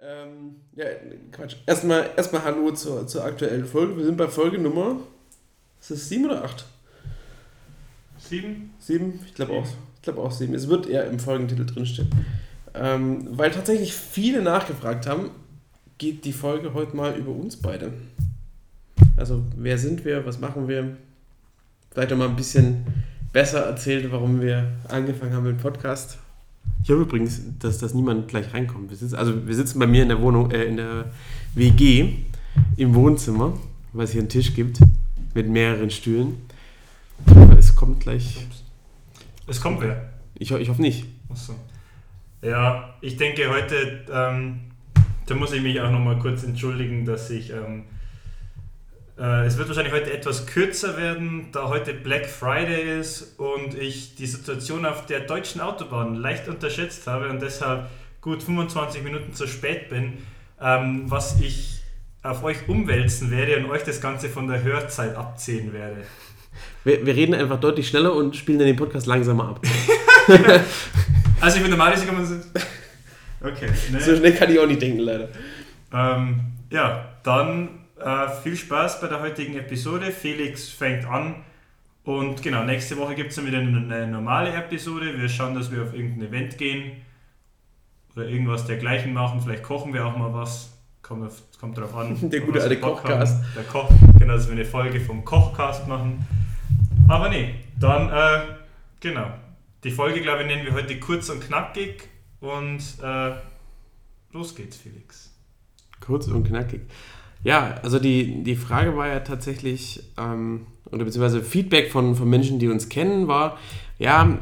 Ähm, ja, Quatsch. Erstmal, erstmal Hallo zur, zur aktuellen Folge. Wir sind bei Folge Nummer. Ist das sieben oder acht? Sieben? Sieben? Ich glaube auch. Ich glaube auch sieben. Es wird eher im Folgentitel drinstehen. Ähm, weil tatsächlich viele nachgefragt haben, geht die Folge heute mal über uns beide. Also, wer sind wir? Was machen wir? Vielleicht noch mal ein bisschen besser erzählt, warum wir angefangen haben mit dem Podcast. Ich hoffe übrigens, dass, dass niemand gleich reinkommt. Wir sitzen, also wir sitzen bei mir in der Wohnung, äh, in der WG im Wohnzimmer, weil es hier einen Tisch gibt mit mehreren Stühlen. Aber es kommt gleich. Es kommt wer? Ich, ich hoffe nicht. Achso. Ja, ich denke heute, ähm, da muss ich mich auch nochmal kurz entschuldigen, dass ich. Ähm, äh, es wird wahrscheinlich heute etwas kürzer werden, da heute Black Friday ist und ich die Situation auf der deutschen Autobahn leicht unterschätzt habe und deshalb gut 25 Minuten zu spät bin, ähm, was ich auf euch umwälzen werde und euch das Ganze von der Hörzeit abziehen werde. Wir, wir reden einfach deutlich schneller und spielen dann den Podcast langsamer ab. Also ich bin normalerweise kann man so. Okay. Ne? So schnell kann ich auch nicht denken, leider. Ähm, ja, dann äh, viel Spaß bei der heutigen Episode. Felix fängt an. Und genau, nächste Woche gibt es dann wieder eine, eine normale Episode. Wir schauen, dass wir auf irgendein Event gehen oder irgendwas dergleichen machen. Vielleicht kochen wir auch mal was. Kommt, auf, kommt drauf an. Der gute alte Kochcast. haben. Der Koch, genau, dass wir eine Folge vom Kochcast machen. Aber nee, dann, äh, genau. Die Folge, glaube ich, nennen wir heute kurz und knackig. Und äh, los geht's, Felix. Kurz und knackig. Ja, also die, die Frage war ja tatsächlich, ähm, oder beziehungsweise Feedback von, von Menschen, die uns kennen, war, ja,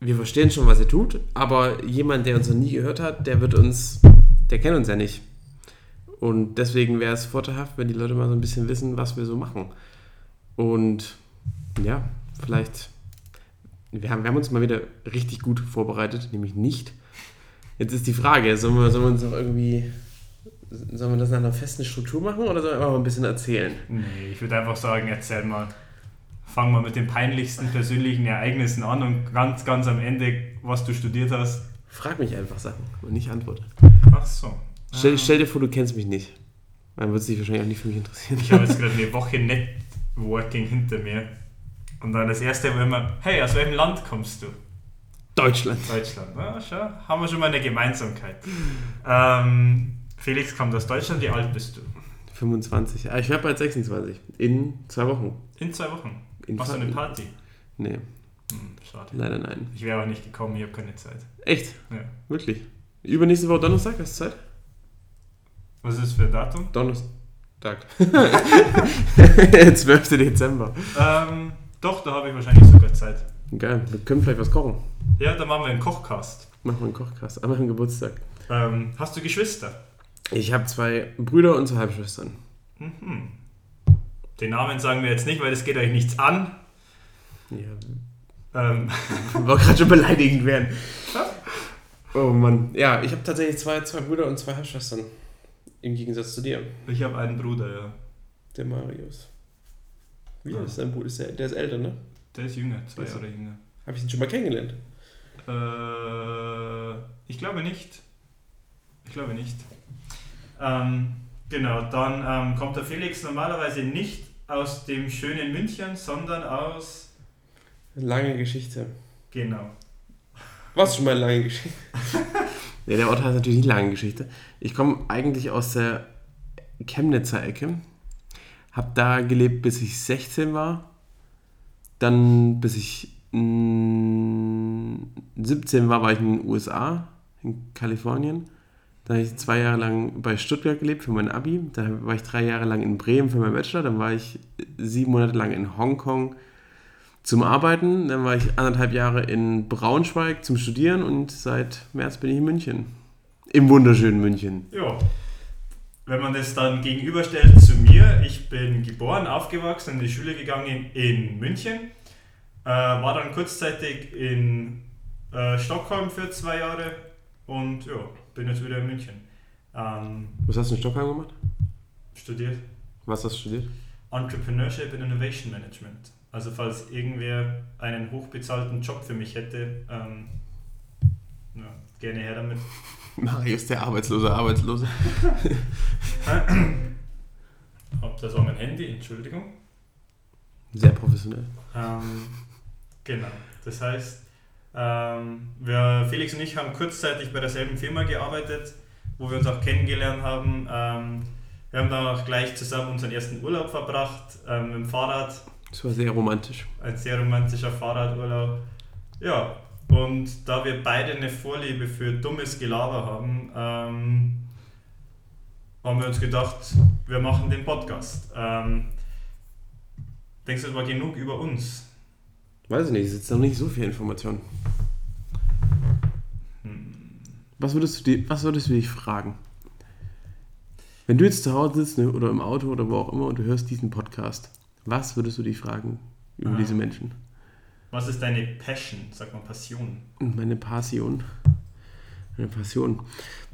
wir verstehen schon, was ihr tut, aber jemand, der uns noch nie gehört hat, der wird uns, der kennt uns ja nicht. Und deswegen wäre es vorteilhaft, wenn die Leute mal so ein bisschen wissen, was wir so machen. Und ja, vielleicht, wir haben, wir haben uns mal wieder richtig gut vorbereitet, nämlich nicht. Jetzt ist die Frage, sollen wir, sollen wir uns noch irgendwie, sollen wir das nach einer festen Struktur machen oder sollen wir einfach mal ein bisschen erzählen? Nee, ich würde einfach sagen, erzähl mal. Fang mal mit den peinlichsten persönlichen Ereignissen an und ganz, ganz am Ende, was du studiert hast. Frag mich einfach Sachen und nicht antworte. Ach so. Stell, Ah. stell dir vor, du kennst mich nicht. Dann wird es dich wahrscheinlich auch nicht für mich interessieren. Ich habe jetzt gerade eine Woche Networking hinter mir. Und dann das erste war immer, hey, aus welchem Land kommst du? Deutschland. Deutschland. Na, schau, haben wir schon mal eine Gemeinsamkeit. Ähm, Felix kommt aus Deutschland, wie alt bist du? 25. Ah, ich werde bald 26. In zwei Wochen. In zwei Wochen. In Machst du eine Party? Nee, Hm, schade. leider nein. Ich wäre auch nicht gekommen, ich habe keine Zeit. Echt? Ja. Wirklich? Übernächste Woche Donnerstag, hast du Zeit? Was ist das für ein Datum? Donnerstag. 12. Dezember. Ähm, doch, da habe ich wahrscheinlich sogar Zeit. Geil, wir können vielleicht was kochen. Ja, dann machen wir einen Kochcast. Machen wir einen Kochkast, an meinem Geburtstag. Ähm, hast du Geschwister? Ich habe zwei Brüder und zwei Halbschwestern. Mhm. Den Namen sagen wir jetzt nicht, weil das geht euch nichts an. Ja, Ähm, war gerade schon beleidigend werden. Oh Mann. Ja, ich habe tatsächlich zwei, zwei Brüder und zwei Halbschwestern. Im Gegensatz zu dir, ich habe einen Bruder, ja. der Marius. Wie Ah. ist dein Bruder? Ist der, der ist älter, ne? Der ist jünger, zwei? Jahre jünger. Habe ich ihn schon mal kennengelernt? Äh, ich glaube nicht. Ich glaube nicht. Ähm, genau, dann ähm, kommt der Felix normalerweise nicht aus dem schönen München, sondern aus. Lange Geschichte. Genau. Was schon mal eine lange Geschichte? ja, der Ort heißt natürlich nicht lange Geschichte. Ich komme eigentlich aus der Chemnitzer Ecke. Hab da gelebt, bis ich 16 war. Dann, bis ich mm, 17 war, war ich in den USA, in Kalifornien. Dann habe ich zwei Jahre lang bei Stuttgart gelebt für mein Abi. Dann war ich drei Jahre lang in Bremen für meinen Bachelor. Dann war ich sieben Monate lang in Hongkong zum Arbeiten. Dann war ich anderthalb Jahre in Braunschweig zum Studieren und seit März bin ich in München. Im wunderschönen München. Ja. Wenn man das dann gegenüberstellt zu mir, ich bin geboren, aufgewachsen, in die Schule gegangen in München, äh, war dann kurzzeitig in äh, Stockholm für zwei Jahre und ja, bin jetzt wieder in München. Ähm, Was hast du in Stockholm gemacht? studiert Was hast du studiert? Entrepreneurship and Innovation Management. Also falls irgendwer einen hochbezahlten Job für mich hätte, ähm, ja, gerne her damit. Marius, der arbeitslose Arbeitslose. das war mein Handy, Entschuldigung. Sehr professionell. Ähm, genau. Das heißt, wir, Felix und ich haben kurzzeitig bei derselben Firma gearbeitet, wo wir uns auch kennengelernt haben. Ähm, wir haben dann auch gleich zusammen unseren ersten Urlaub verbracht ähm, mit dem Fahrrad. Das war sehr romantisch. Ein sehr romantischer Fahrradurlaub. Ja, und da wir beide eine Vorliebe für dummes Gelaber haben, ähm, haben wir uns gedacht, wir machen den Podcast. Ähm, denkst du, es war genug über uns? Weiß ich nicht, es ist noch nicht so viel Information. Was würdest, du die, was würdest du dich fragen? Wenn du jetzt zu Hause sitzt ne, oder im Auto oder wo auch immer und du hörst diesen Podcast, was würdest du dich fragen über ah. diese Menschen? Was ist deine Passion? Sag mal Passion. Meine Passion. Meine Passion.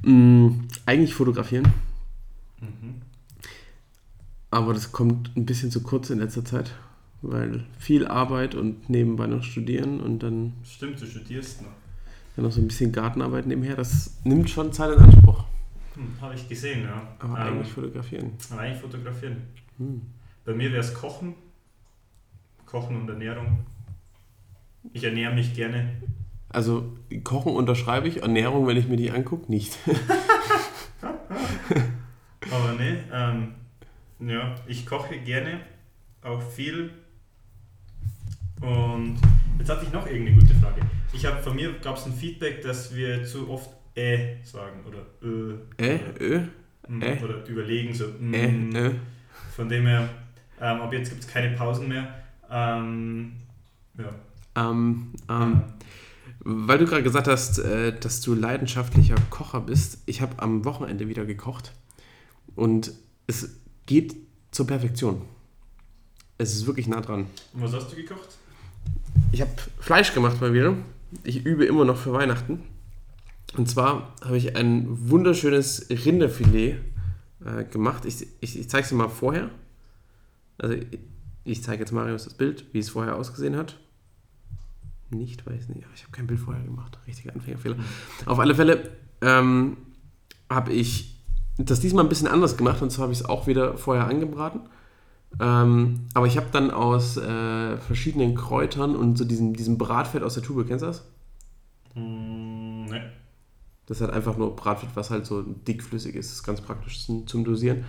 Hm, eigentlich fotografieren. Mhm. Aber das kommt ein bisschen zu kurz in letzter Zeit, weil viel Arbeit und nebenbei noch studieren und dann. Stimmt, du studierst noch. Dann noch so ein bisschen Gartenarbeit nebenher, das nimmt schon Zeit in Anspruch. Hm, Habe ich gesehen, ja. Aber ähm, eigentlich fotografieren. Aber eigentlich fotografieren. Hm. Bei mir wäre es Kochen. Kochen und Ernährung. Ich ernähre mich gerne. Also Kochen unterschreibe ich, Ernährung, wenn ich mir die angucke, nicht. Aber ne, ähm, ja, ich koche gerne, auch viel. Und jetzt hatte ich noch irgendeine gute Frage. Ich habe von mir gab es ein Feedback, dass wir zu oft äh sagen oder äh. Äh, ö, mm, äh. Oder überlegen so. Mm, äh, ö. Von dem her, ähm, ab jetzt gibt es keine Pausen mehr. Ähm, ja. Ähm, ähm, weil du gerade gesagt hast, äh, dass du leidenschaftlicher Kocher bist, ich habe am Wochenende wieder gekocht und es geht zur Perfektion. Es ist wirklich nah dran. Und was hast du gekocht? Ich habe Fleisch gemacht mal wieder. Ich übe immer noch für Weihnachten. Und zwar habe ich ein wunderschönes Rinderfilet äh, gemacht. Ich, ich, ich zeige es dir mal vorher. Also ich, ich zeige jetzt Marius das Bild, wie es vorher ausgesehen hat. Nicht, weiß nicht. Ich habe kein Bild vorher gemacht. Richtiger Anfängerfehler. Auf alle Fälle ähm, habe ich das diesmal ein bisschen anders gemacht und zwar habe ich es auch wieder vorher angebraten. Ähm, aber ich habe dann aus äh, verschiedenen Kräutern und so diesem, diesem Bratfett aus der Tube, kennst du das? Mm, ne. Das ist halt einfach nur Bratfett, was halt so dickflüssig ist. Das ist ganz praktisch zum, zum Dosieren.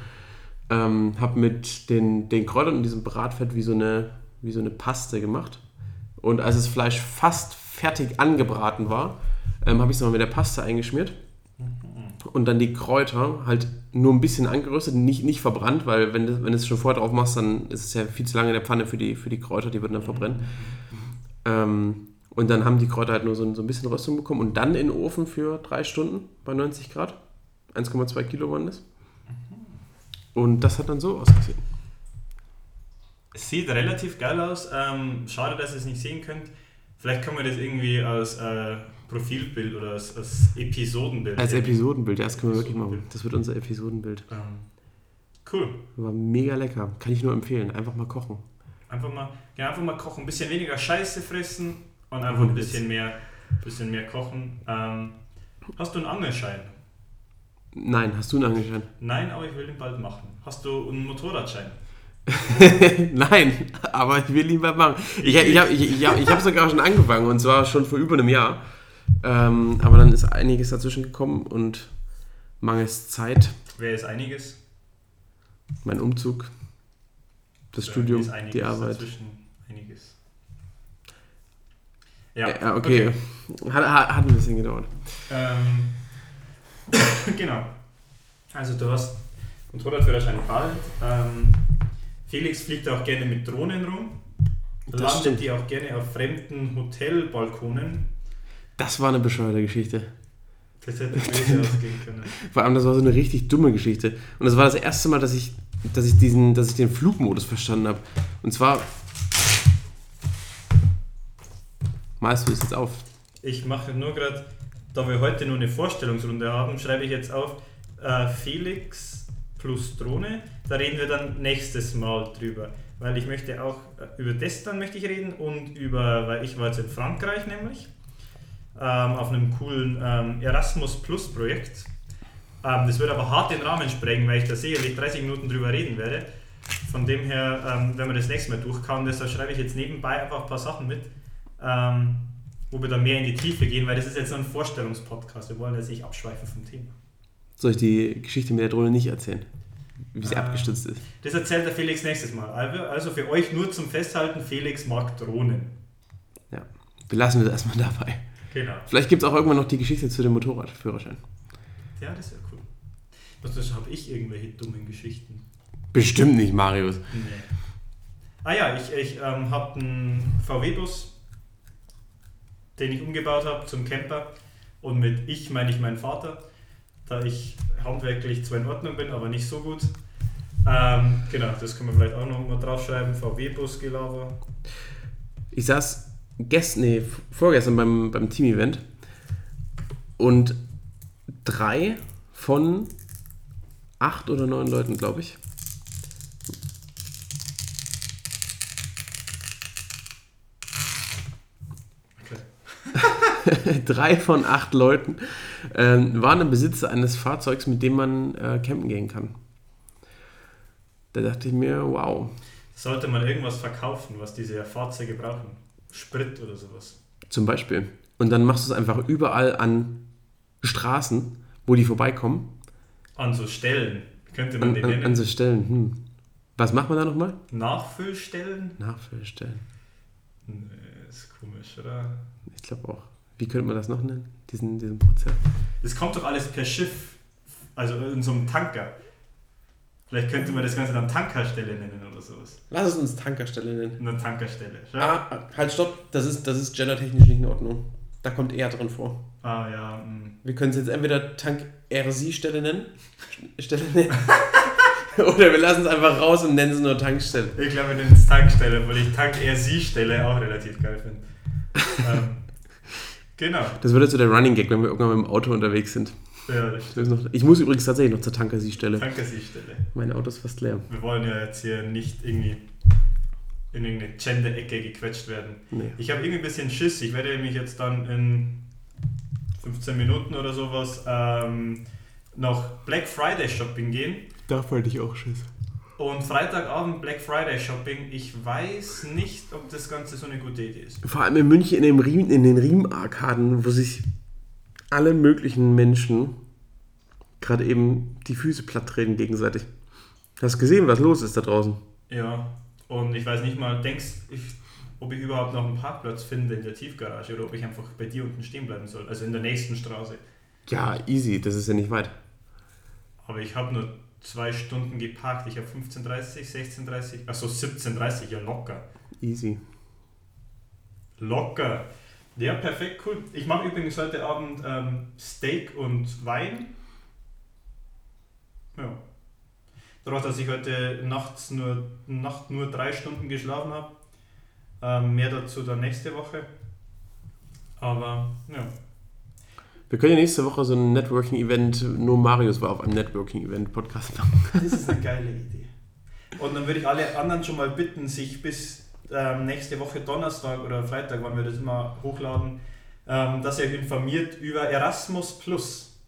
Ähm, habe mit den, den Kräutern und diesem Bratfett wie so, eine, wie so eine Paste gemacht. Und als das Fleisch fast fertig angebraten war, ähm, habe ich es nochmal mit der Paste eingeschmiert und dann die Kräuter halt nur ein bisschen angeröstet, nicht, nicht verbrannt, weil wenn du, wenn du es schon vorher drauf machst, dann ist es ja viel zu lange in der Pfanne für die, für die Kräuter, die würden dann verbrennen. Ähm, und dann haben die Kräuter halt nur so, so ein bisschen Röstung bekommen und dann in den Ofen für drei Stunden bei 90 Grad. 1,2 Kilo waren das. Und das hat dann so ausgesehen. Es sieht relativ geil aus. Ähm, schade, dass ihr es nicht sehen könnt. Vielleicht kann man das irgendwie als äh, Profilbild oder als, als Episodenbild. Als Episodenbild, ja, das können wir wirklich machen. Das wird unser Episodenbild. Ähm, cool. War mega lecker. Kann ich nur empfehlen. Einfach mal kochen. Einfach mal, ja, einfach mal kochen. Ein bisschen weniger Scheiße fressen und einfach ein bisschen mehr, bisschen mehr kochen. Ähm, hast du einen Angelschein? Nein, hast du einen Angelschein? Nein, aber ich will ihn bald machen. Hast du einen Motorradschein? Nein, aber ich will ihn bald machen. Ich, ich habe ich, ich, ich hab sogar schon angefangen und zwar schon vor über einem Jahr. Ähm, aber dann ist einiges dazwischen gekommen und mangels Zeit. Wer ist einiges? Mein Umzug, das ja, Studium, die Arbeit. Dazwischen einiges. Ja, ja okay. okay. Hat, hat, hat, ein bisschen gedauert. Ähm, genau. Also du hast Motorradführerschein bald. Ähm, Felix fliegt auch gerne mit Drohnen rum. Das landet stimmt. die auch gerne auf fremden Hotelbalkonen. Das war eine bescheuerte Geschichte. Das hätte böse ausgehen können. Vor allem, das war so eine richtig dumme Geschichte. Und das war das erste Mal, dass ich, dass ich, diesen, dass ich den Flugmodus verstanden habe. Und zwar. Malst du es jetzt auf? Ich mache nur gerade, da wir heute nur eine Vorstellungsrunde haben, schreibe ich jetzt auf äh, Felix plus Drohne. Da reden wir dann nächstes Mal drüber. Weil ich möchte auch äh, über das dann möchte ich reden und über, weil ich war jetzt in Frankreich nämlich ähm, auf einem coolen ähm, Erasmus Plus Projekt. Ähm, das wird aber hart den Rahmen sprengen, weil ich da sicherlich 30 Minuten drüber reden werde. Von dem her, ähm, wenn wir das nächste Mal durchkauen, deshalb schreibe ich jetzt nebenbei einfach ein paar Sachen mit, ähm, wo wir dann mehr in die Tiefe gehen, weil das ist jetzt so ein Vorstellungspodcast. Wir wollen jetzt nicht abschweifen vom Thema. Soll ich die Geschichte mit der Drohne nicht erzählen? Wie sie äh, abgestürzt ist? Das erzählt der Felix nächstes Mal. Also, also für euch nur zum Festhalten: Felix mag Drohnen. Ja, wir lassen das erstmal dabei. Genau. Vielleicht gibt es auch irgendwann noch die Geschichte zu dem Motorradführerschein. Ja, das wäre cool. Was habe ich irgendwelche dummen Geschichten? Bestimmt nicht, Marius. Nee. Ah ja, ich, ich ähm, habe einen VW-Bus, den ich umgebaut habe zum Camper. Und mit ich meine ich meinen Vater, da ich handwerklich zwar in Ordnung bin, aber nicht so gut. Ähm, genau, das können wir vielleicht auch noch mal draufschreiben. VW-Bus-Gelaber. Ich saß gestern, nee, vorgestern beim, beim Team-Event und drei von acht oder neun Leuten, glaube ich, drei von acht Leuten äh, waren im Besitzer eines Fahrzeugs, mit dem man äh, campen gehen kann. Da dachte ich mir, wow. Sollte man irgendwas verkaufen, was diese Fahrzeuge brauchen? Sprit oder sowas. Zum Beispiel. Und dann machst du es einfach überall an Straßen, wo die vorbeikommen. An so Stellen, könnte man an, die nennen. An so Stellen, hm. Was macht man da nochmal? Nachfüllstellen? Nachfüllstellen. Nee, ist komisch, oder? Ich glaube auch. Wie könnte man das noch nennen, diesen, diesen Prozess? Das kommt doch alles per Schiff, also in so einem Tanker. Vielleicht könnte man das Ganze dann Tankerstelle nennen oder sowas. Lass es uns Tankerstelle nennen. Eine Tankerstelle. Ah, halt, stopp. Das ist, das ist gendertechnisch nicht in Ordnung. Da kommt er drin vor. Ah, ja. Mh. Hm. Wir können es jetzt entweder Tank-RC-Stelle nennen. Stelle nennen. Oder wir lassen es einfach raus und nennen es nur Tankstelle. Ich glaube, wir nennen es Tankstelle, weil ich Tank-RC-Stelle auch relativ geil finde. ähm, genau. Das wird jetzt so der Running Gag, wenn wir irgendwann mit dem Auto unterwegs sind. Ja, Ich muss übrigens tatsächlich noch zur Tankersiehstelle. Tankersiehstelle. Mein Auto ist fast leer. Wir wollen ja jetzt hier nicht irgendwie in irgendeine Gender-Ecke gequetscht werden. Nee. Ich habe irgendwie ein bisschen Schiss. Ich werde mich jetzt dann in 15 Minuten oder sowas ähm, noch Black Friday Shopping gehen. Da wollte ich auch Schiss. Und Freitagabend Black Friday Shopping. Ich weiß nicht, ob das Ganze so eine gute Idee ist. Vor allem in München in, dem Riem, in den Riemenarkaden, wo sich alle möglichen Menschen gerade eben die Füße platt treten gegenseitig. Hast du gesehen, was los ist da draußen? Ja, und ich weiß nicht mal, denkst ich, ob ich überhaupt noch einen Parkplatz finde in der Tiefgarage oder ob ich einfach bei dir unten stehen bleiben soll, also in der nächsten Straße. Ja, easy, das ist ja nicht weit. Aber ich habe nur zwei Stunden geparkt. Ich habe 15.30, 16.30, achso 17.30, ja locker. Easy. Locker. Ja, perfekt, cool. Ich mache übrigens heute Abend ähm, Steak und Wein. Ja. Dadurch, dass ich heute nachts nur, Nacht nur drei Stunden geschlafen habe. Ähm, mehr dazu dann nächste Woche. Aber ja. Wir können ja nächste Woche so ein Networking-Event, nur Marius war auf einem Networking-Event-Podcast machen. Das ist eine geile Idee. Und dann würde ich alle anderen schon mal bitten, sich bis ähm, nächste Woche Donnerstag oder Freitag, wann wir das immer hochladen, ähm, dass ihr euch informiert über Erasmus Plus.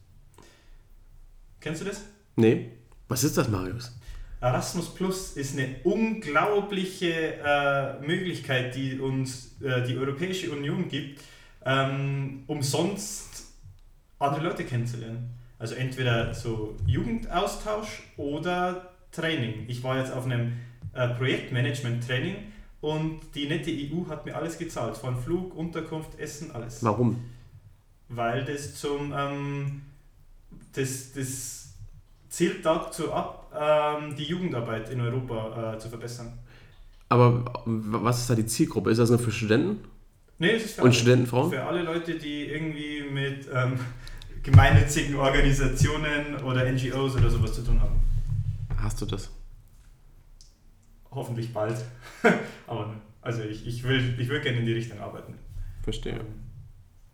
Kennst du das? Nee. Was ist das, Marius? Erasmus Plus ist eine unglaubliche äh, Möglichkeit, die uns äh, die Europäische Union gibt, ähm, umsonst andere Leute kennenzulernen. Also entweder so Jugendaustausch oder Training. Ich war jetzt auf einem äh, Projektmanagement-Training und die nette EU hat mir alles gezahlt, von Flug, Unterkunft, Essen, alles. Warum? Weil das zum ähm, das, das zielt dazu ab, ähm, die Jugendarbeit in Europa äh, zu verbessern. Aber was ist da die Zielgruppe? Ist das nur für Studenten? Nee, es ist für Und alle, Studentenfrauen? Für alle Leute, die irgendwie mit ähm, gemeinnützigen Organisationen oder NGOs oder sowas zu tun haben. Hast du das? Hoffentlich bald. Aber also ich, ich, will, ich will gerne in die Richtung arbeiten. Verstehe. Ähm,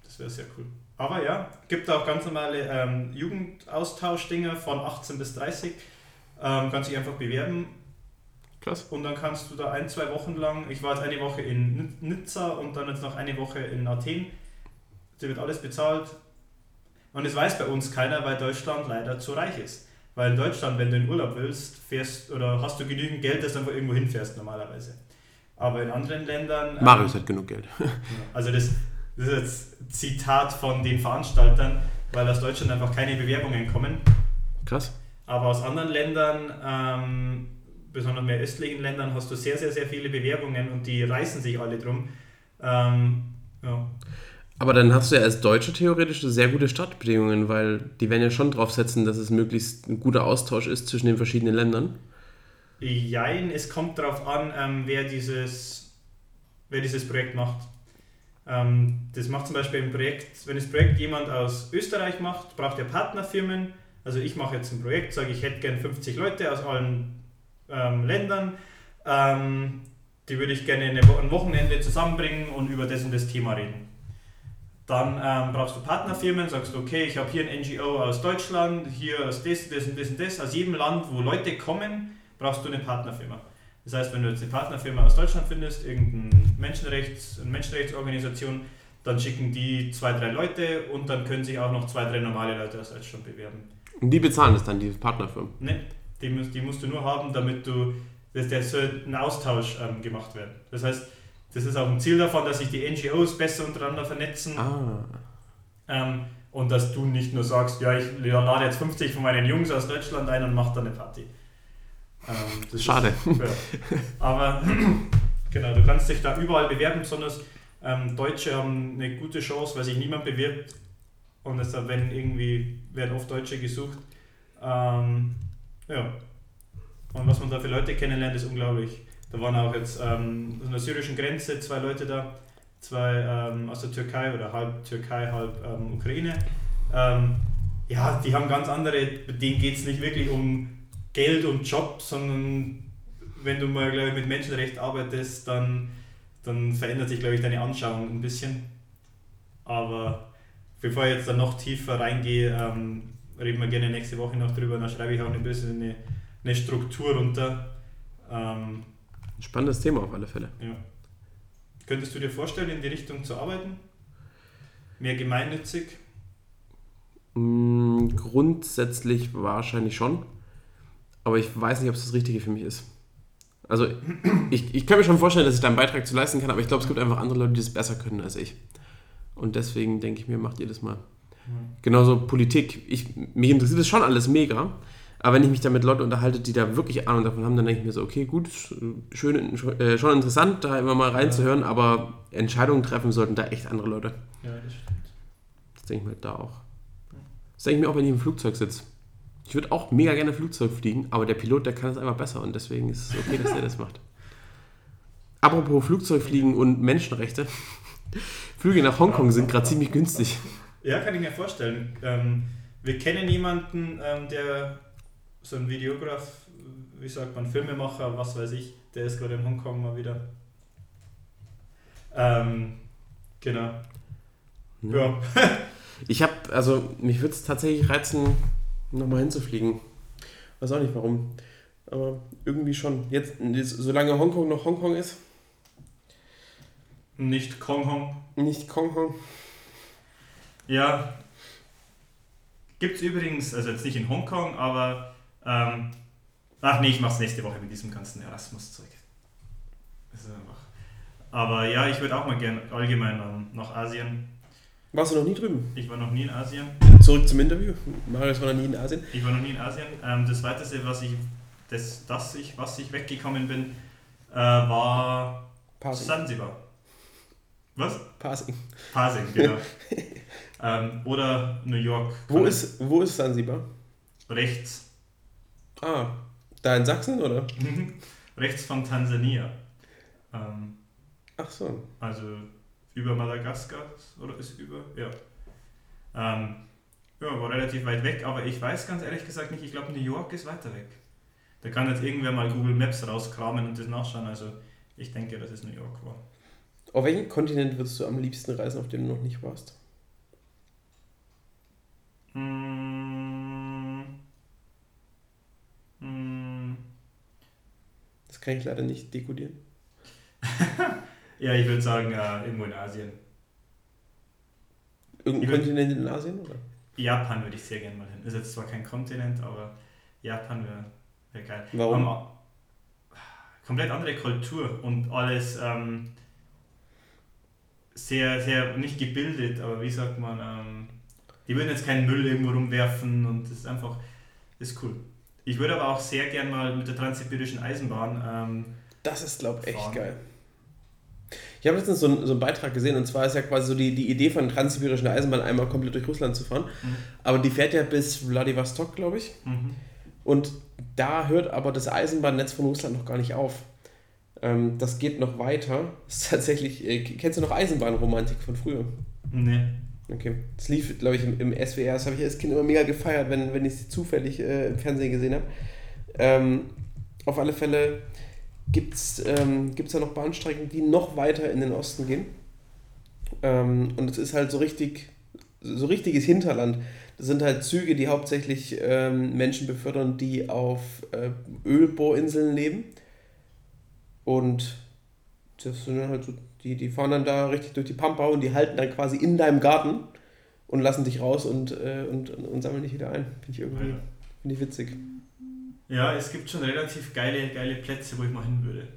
das wäre sehr cool. Aber ja, gibt auch ganz normale ähm, Jugendaustausch-Dinger von 18 bis 30. Ähm, kannst dich einfach bewerben. Krass. Und dann kannst du da ein, zwei Wochen lang, ich war jetzt eine Woche in Nizza und dann jetzt noch eine Woche in Athen, dir wird alles bezahlt. Und es weiß bei uns keiner, weil Deutschland leider zu reich ist. Weil in Deutschland, wenn du in Urlaub willst, fährst oder hast du genügend Geld, dass du einfach irgendwo hinfährst normalerweise. Aber in anderen Ländern. Ähm, Marius hat genug Geld. also das, das ist jetzt Zitat von den Veranstaltern, weil aus Deutschland einfach keine Bewerbungen kommen. Krass. Aber aus anderen Ländern, ähm, besonders mehr östlichen Ländern, hast du sehr, sehr, sehr viele Bewerbungen und die reißen sich alle drum. Ähm, ja. Aber dann hast du ja als Deutscher theoretisch sehr gute Startbedingungen, weil die werden ja schon drauf setzen, dass es möglichst ein guter Austausch ist zwischen den verschiedenen Ländern. Jein, es kommt darauf an, ähm, wer, dieses, wer dieses Projekt macht. Ähm, das macht zum Beispiel ein Projekt, wenn das Projekt jemand aus Österreich macht, braucht er Partnerfirmen. Also ich mache jetzt ein Projekt, sage ich hätte gerne 50 Leute aus allen ähm, Ländern. Ähm, die würde ich gerne ein Wochenende zusammenbringen und über das und das Thema reden. Dann ähm, brauchst du Partnerfirmen, sagst du, okay, ich habe hier ein NGO aus Deutschland, hier aus das, das und das und das. Aus jedem Land, wo Leute kommen, brauchst du eine Partnerfirma. Das heißt, wenn du jetzt eine Partnerfirma aus Deutschland findest, irgendeine Menschenrechts, eine Menschenrechtsorganisation, dann schicken die zwei, drei Leute und dann können sich auch noch zwei, drei normale Leute aus Deutschland bewerben. Und die bezahlen das dann, diese Partnerfirmen? Ne, die, die musst du nur haben, damit du, dass der soll ein Austausch ähm, gemacht werden. Das heißt, das ist auch ein Ziel davon, dass sich die NGOs besser untereinander vernetzen. Ah. Ähm, und dass du nicht nur sagst, ja, ich lade jetzt 50 von meinen Jungs aus Deutschland ein und mache da eine Party. Ähm, Schade. Ist, ja. Aber genau, du kannst dich da überall bewerben, besonders ähm, Deutsche haben eine gute Chance, weil sich niemand bewirbt. Und deshalb werden irgendwie werden oft Deutsche gesucht. Ähm, ja. Und was man da für Leute kennenlernt, ist unglaublich. Da waren auch jetzt ähm, an der syrischen Grenze zwei Leute da, zwei ähm, aus der Türkei oder halb Türkei, halb ähm, Ukraine. Ähm, ja, die haben ganz andere, denen geht es nicht wirklich um Geld und Job, sondern wenn du mal ich, mit Menschenrecht arbeitest, dann, dann verändert sich, glaube ich, deine Anschauung ein bisschen. Aber bevor ich jetzt dann noch tiefer reingehe, ähm, reden wir gerne nächste Woche noch drüber. Dann schreibe ich auch ein bisschen eine, eine Struktur runter. Ähm, Spannendes Thema auf alle Fälle. Ja. Könntest du dir vorstellen, in die Richtung zu arbeiten? Mehr gemeinnützig? Mm, grundsätzlich wahrscheinlich schon. Aber ich weiß nicht, ob es das Richtige für mich ist. Also ich, ich kann mir schon vorstellen, dass ich da einen Beitrag zu leisten kann, aber ich glaube, es gibt einfach andere Leute, die es besser können als ich. Und deswegen denke ich mir, macht ihr das mal. Genauso Politik. Ich, mich interessiert das schon alles mega. Aber wenn ich mich da mit Leuten unterhalte, die da wirklich Ahnung davon haben, dann denke ich mir so, okay, gut, schön, äh, schon interessant, da immer mal reinzuhören, ja. aber Entscheidungen treffen sollten da echt andere Leute. Ja, das stimmt. Das denke ich mir da auch. Das denke ich mir auch, wenn ich im Flugzeug sitze. Ich würde auch mega gerne Flugzeug fliegen, aber der Pilot, der kann es einfach besser und deswegen ist es okay, dass er das macht. Apropos Flugzeugfliegen und Menschenrechte. Flüge nach Hongkong sind gerade ziemlich günstig. Ja, kann ich mir vorstellen. Ähm, wir kennen jemanden, ähm, der so ein Videograf, wie sagt man, Filmemacher, was weiß ich, der ist gerade in Hongkong mal wieder. Ähm, genau. Ja. ja. ich habe, also mich würde es tatsächlich reizen, nochmal hinzufliegen. Weiß auch nicht warum. Aber irgendwie schon. Jetzt, solange Hongkong noch Hongkong ist. Nicht Konghong. Nicht Konghong. Ja. Gibt es übrigens, also jetzt nicht in Hongkong, aber ähm, ach nee, ich mache es nächste Woche mit diesem ganzen Erasmus-Zeug. Aber ja, ich würde auch mal gerne allgemein ähm, nach Asien. Warst du noch nie drüben? Ich war noch nie in Asien. Zurück zum Interview. Marius war noch nie in Asien. Ich war noch nie in Asien. Ähm, das Weiteste, was ich, das, das ich, was ich weggekommen bin, äh, war Passing. Zanzibar. Was? Passing. Passing, genau. ähm, oder New York. Wo ist, wo ist Zanzibar? Rechts. Ah, da in Sachsen, oder? Rechts von Tansania. Ähm, Ach so. Also über Madagaskar, oder ist über? Ja. Ähm, ja, war relativ weit weg, aber ich weiß ganz ehrlich gesagt nicht, ich glaube New York ist weiter weg. Da kann jetzt irgendwer mal Google Maps rauskramen und das nachschauen, also ich denke, dass es New York war. Auf welchen Kontinent würdest du am liebsten reisen, auf dem du noch nicht warst? Mmh. Mmh. Das kann ich leider nicht dekodieren. ja, ich würde sagen, äh, irgendwo in Asien. Irgendein Kontinent in Asien, oder? Japan würde ich sehr gerne mal hin. Ist jetzt zwar kein Kontinent, aber Japan wäre wär geil. Warum? Aber komplett andere Kultur und alles ähm, sehr, sehr, nicht gebildet, aber wie sagt man, ähm, die würden jetzt keinen Müll irgendwo rumwerfen und das ist einfach, das ist cool. Ich würde aber auch sehr gern mal mit der transsibirischen Eisenbahn. Ähm, das ist, glaube ich, echt geil. Ich habe letztens so einen, so einen Beitrag gesehen und zwar ist ja quasi so die, die Idee von transsibirischen Eisenbahn einmal komplett durch Russland zu fahren. Mhm. Aber die fährt ja bis Vladivostok, glaube ich. Mhm. Und da hört aber das Eisenbahnnetz von Russland noch gar nicht auf. Ähm, das geht noch weiter. Das ist tatsächlich, äh, kennst du noch Eisenbahnromantik von früher? Nee. Okay. Das lief, glaube ich, im, im, SWR. Das habe ich als Kind immer mega gefeiert, wenn, wenn ich sie zufällig äh, im Fernsehen gesehen habe. Ähm, auf alle Fälle gibt es ähm, da noch Bahnstrecken, die noch weiter in den Osten gehen. Ähm, und es ist halt so richtig, so richtiges Hinterland. Das sind halt Züge, die hauptsächlich ähm, Menschen befördern, die auf äh, Ölbohrinseln leben. Und das sind halt so die, die fahren dann da richtig durch die Pampa und die halten dann quasi in deinem Garten und lassen dich raus und, äh, und, und, sammeln dich wieder ein. Finde ich irgendwie ja. find ich witzig. Ja, es gibt schon relativ geile, geile Plätze, wo ich mal hin würde.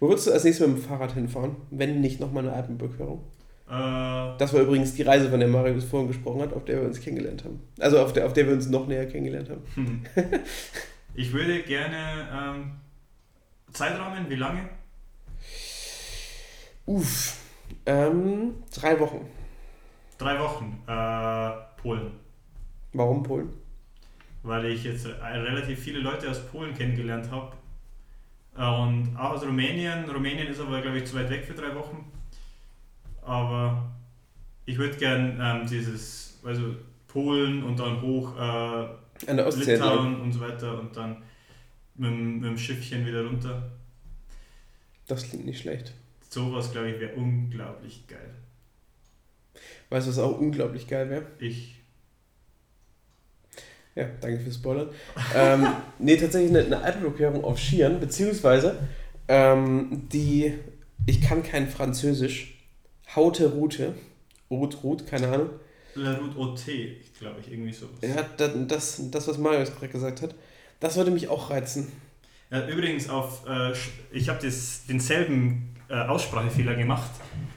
Wo würdest du als nächstes mit dem Fahrrad hinfahren, wenn nicht nochmal eine Alpenüberquerung? Äh, das war übrigens die Reise, von der Marius vorhin gesprochen hat, auf der wir uns kennengelernt haben. Also auf der, auf der wir uns noch näher kennengelernt haben. ich würde gerne ähm, Zeitrahmen, wie lange? Uff, ähm, drei Wochen. Drei Wochen. Äh, Polen. Warum Polen? Weil ich jetzt relativ viele Leute aus Polen kennengelernt habe. Äh, und auch aus Rumänien. Rumänien ist aber, glaube ich, zu weit weg für drei Wochen. Aber ich würde gern ähm, dieses, also Polen und dann hoch äh, An der Ostsee Litauen und so weiter und dann mit, mit dem Schiffchen wieder runter. Das klingt nicht schlecht. Sowas, glaube ich, wäre unglaublich geil. Weißt du, was auch unglaublich geil wäre? Ich. Ja, danke fürs Spoilern. ähm, nee, tatsächlich eine, eine Alpenüberquerung auf Skiern, beziehungsweise ähm, die, ich kann kein Französisch, Haute Route, Route, Route, keine Ahnung. La Route OT, glaube ich, irgendwie so. Ja, das, das, das was Marius gerade gesagt hat, das würde mich auch reizen. Ja, übrigens, auf, äh, ich habe denselben äh, Aussprachefehler gemacht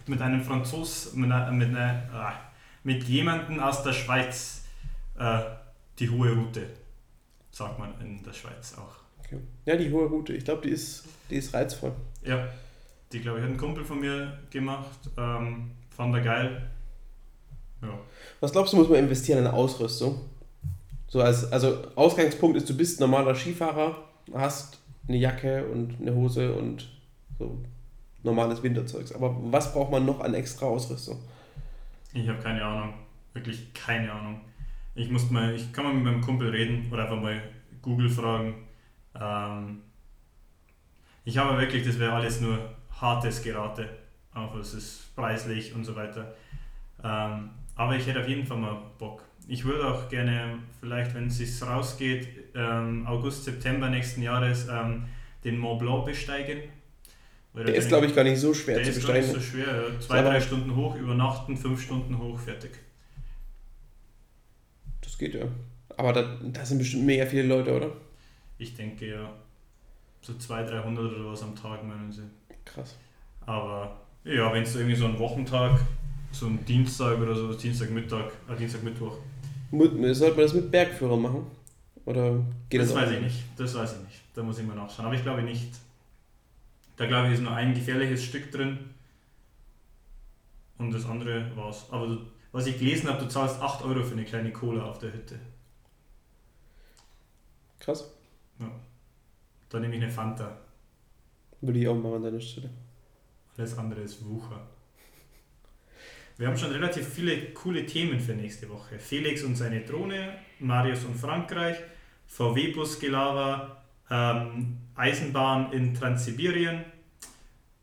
mit einem Franzos, mit, einer, mit, einer, äh, mit jemandem aus der Schweiz. Äh, die hohe Route, sagt man in der Schweiz auch. Okay. Ja, die hohe Route, ich glaube, die ist, die ist reizvoll. Ja, die glaube ich hat ein Kumpel von mir gemacht, ähm, fand er geil. Ja. Was glaubst du, muss man investieren in Ausrüstung? So als, also Ausgangspunkt ist, du bist normaler Skifahrer, hast eine Jacke und eine Hose und so normales Winterzeugs. Aber was braucht man noch an extra Ausrüstung? Ich habe keine Ahnung. Wirklich keine Ahnung. Ich muss mal, ich kann mal mit meinem Kumpel reden oder einfach mal Google fragen. Ähm, ich habe wirklich, das wäre alles nur hartes Gerate. Auch es ist preislich und so weiter. Ähm, aber ich hätte auf jeden Fall mal Bock. Ich würde auch gerne, vielleicht wenn es sich rausgeht, ähm, August, September nächsten Jahres ähm, den Mont Blanc besteigen. Der ist, glaube ich, gar nicht so schwer zu besteigen. Der ist gar nicht so schwer. Ja. Zwei, drei Stunden hoch, übernachten, fünf Stunden hoch, fertig. Das geht ja. Aber da, da sind bestimmt mega viele Leute, oder? Ich denke ja. So 200, 300 oder was am Tag, meinen sie. Krass. Aber ja, wenn es irgendwie so ein Wochentag, so ein Dienstag oder so, Dienstagmittag, äh, Dienstagmittwoch. Sollte man das mit Bergführern machen? Oder geht das? Das weiß ich nicht. Das weiß ich nicht. Da muss ich mal nachschauen. Aber ich glaube nicht. Da glaube ich ist nur ein gefährliches Stück drin. Und das andere war's. Aber du, was ich gelesen habe, du zahlst 8 Euro für eine kleine Cola auf der Hütte. Krass. Ja. Da nehme ich eine Fanta. Würde ich auch machen an deiner Stelle. Alles andere ist Wucher. Wir haben schon relativ viele coole Themen für nächste Woche. Felix und seine Drohne, Marius und Frankreich, VW-Bus-Gelaber, ähm, Eisenbahn in Transsibirien.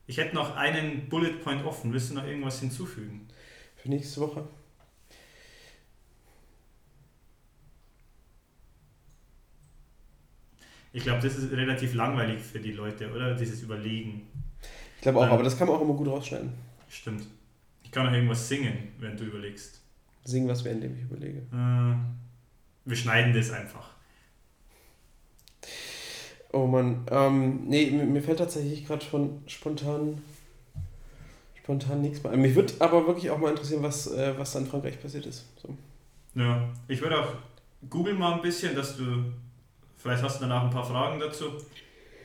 Ich hätte noch einen Bullet Point offen. Willst du noch irgendwas hinzufügen? Für nächste Woche? Ich glaube, das ist relativ langweilig für die Leute, oder? Dieses Überlegen. Ich glaube auch, ähm, aber das kann man auch immer gut rausschneiden. Stimmt Ich kann auch irgendwas singen, wenn du überlegst. Sing was, während ich überlege. Äh, wir schneiden das einfach. Oh Mann, ähm, nee, mir, fällt tatsächlich gerade schon spontan, spontan nichts mehr ein. Mich würde aber wirklich auch mal interessieren, was, äh, was da in Frankreich passiert ist. So. Ja, ich würde auch googeln mal ein bisschen, dass du, vielleicht hast du danach ein paar Fragen dazu,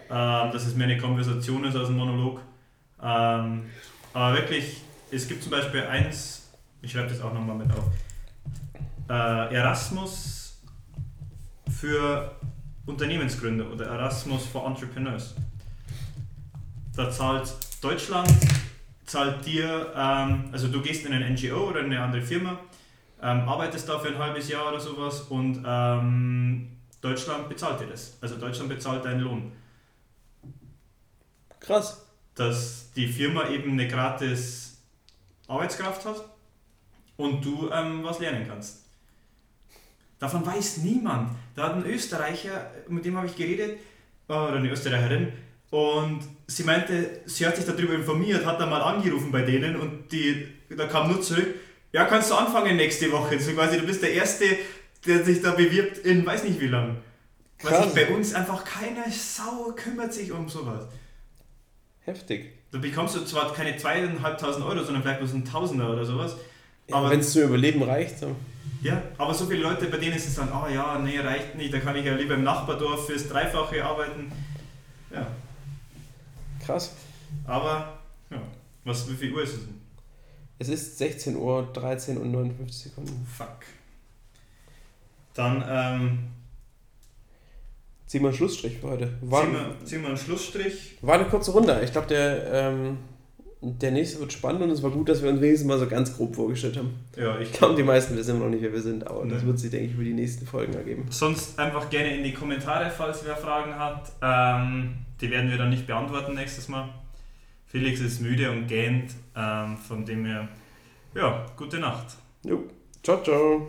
ähm, dass es mehr eine Konversation ist als ein Monolog. Ähm, aber wirklich, es gibt zum Beispiel eins, ich schreibe das auch nochmal mit auf, äh, Erasmus für Unternehmensgründer oder Erasmus for Entrepreneurs. Da zahlt Deutschland, zahlt dir, ähm, also du gehst in ein NGO oder in eine andere Firma, ähm, arbeitest da für ein halbes Jahr oder sowas und ähm, Deutschland bezahlt dir das. Also Deutschland bezahlt deinen Lohn. Krass. Dass die Firma eben eine gratis Arbeitskraft hat und du ähm, was lernen kannst. Davon weiß niemand. Da hat ein Österreicher, mit dem habe ich geredet, äh, oder eine Österreicherin, und sie meinte, sie hat sich darüber informiert, hat dann mal angerufen bei denen und die, da kam nur zurück, ja, kannst du anfangen nächste Woche. So quasi, du bist der Erste, der sich da bewirbt in weiß nicht wie lang. Was ich, bei uns einfach keine Sau kümmert sich um sowas. Heftig. Da bekommst du zwar keine zweieinhalbtausend Euro, sondern vielleicht bloß ein Tausender oder sowas. Ja, wenn es zum Überleben reicht. So. Ja, aber so viele Leute, bei denen ist es dann, oh ja, nee, reicht nicht, da kann ich ja lieber im Nachbardorf fürs Dreifache arbeiten. Ja. Krass. Aber, ja, was, wie viel Uhr ist es denn? Es ist 16 Uhr, 13 und 59 Sekunden. Fuck. Dann, ähm. Ziehen wir einen Schlussstrich für heute. War, ziehen, wir, ziehen wir einen Schlussstrich. War eine kurze Runde. Ich glaube, der, ähm, der nächste wird spannend und es war gut, dass wir uns wenigstens mal so ganz grob vorgestellt haben. Ja, ich glaube, die meisten wissen immer noch nicht, wer wir sind, aber nee. das wird sich, denke ich, über die nächsten Folgen ergeben. Sonst einfach gerne in die Kommentare, falls wer Fragen hat. Ähm, die werden wir dann nicht beantworten nächstes Mal. Felix ist müde und gähnt, ähm, von dem her, ja, gute Nacht. Jo. Ciao, ciao.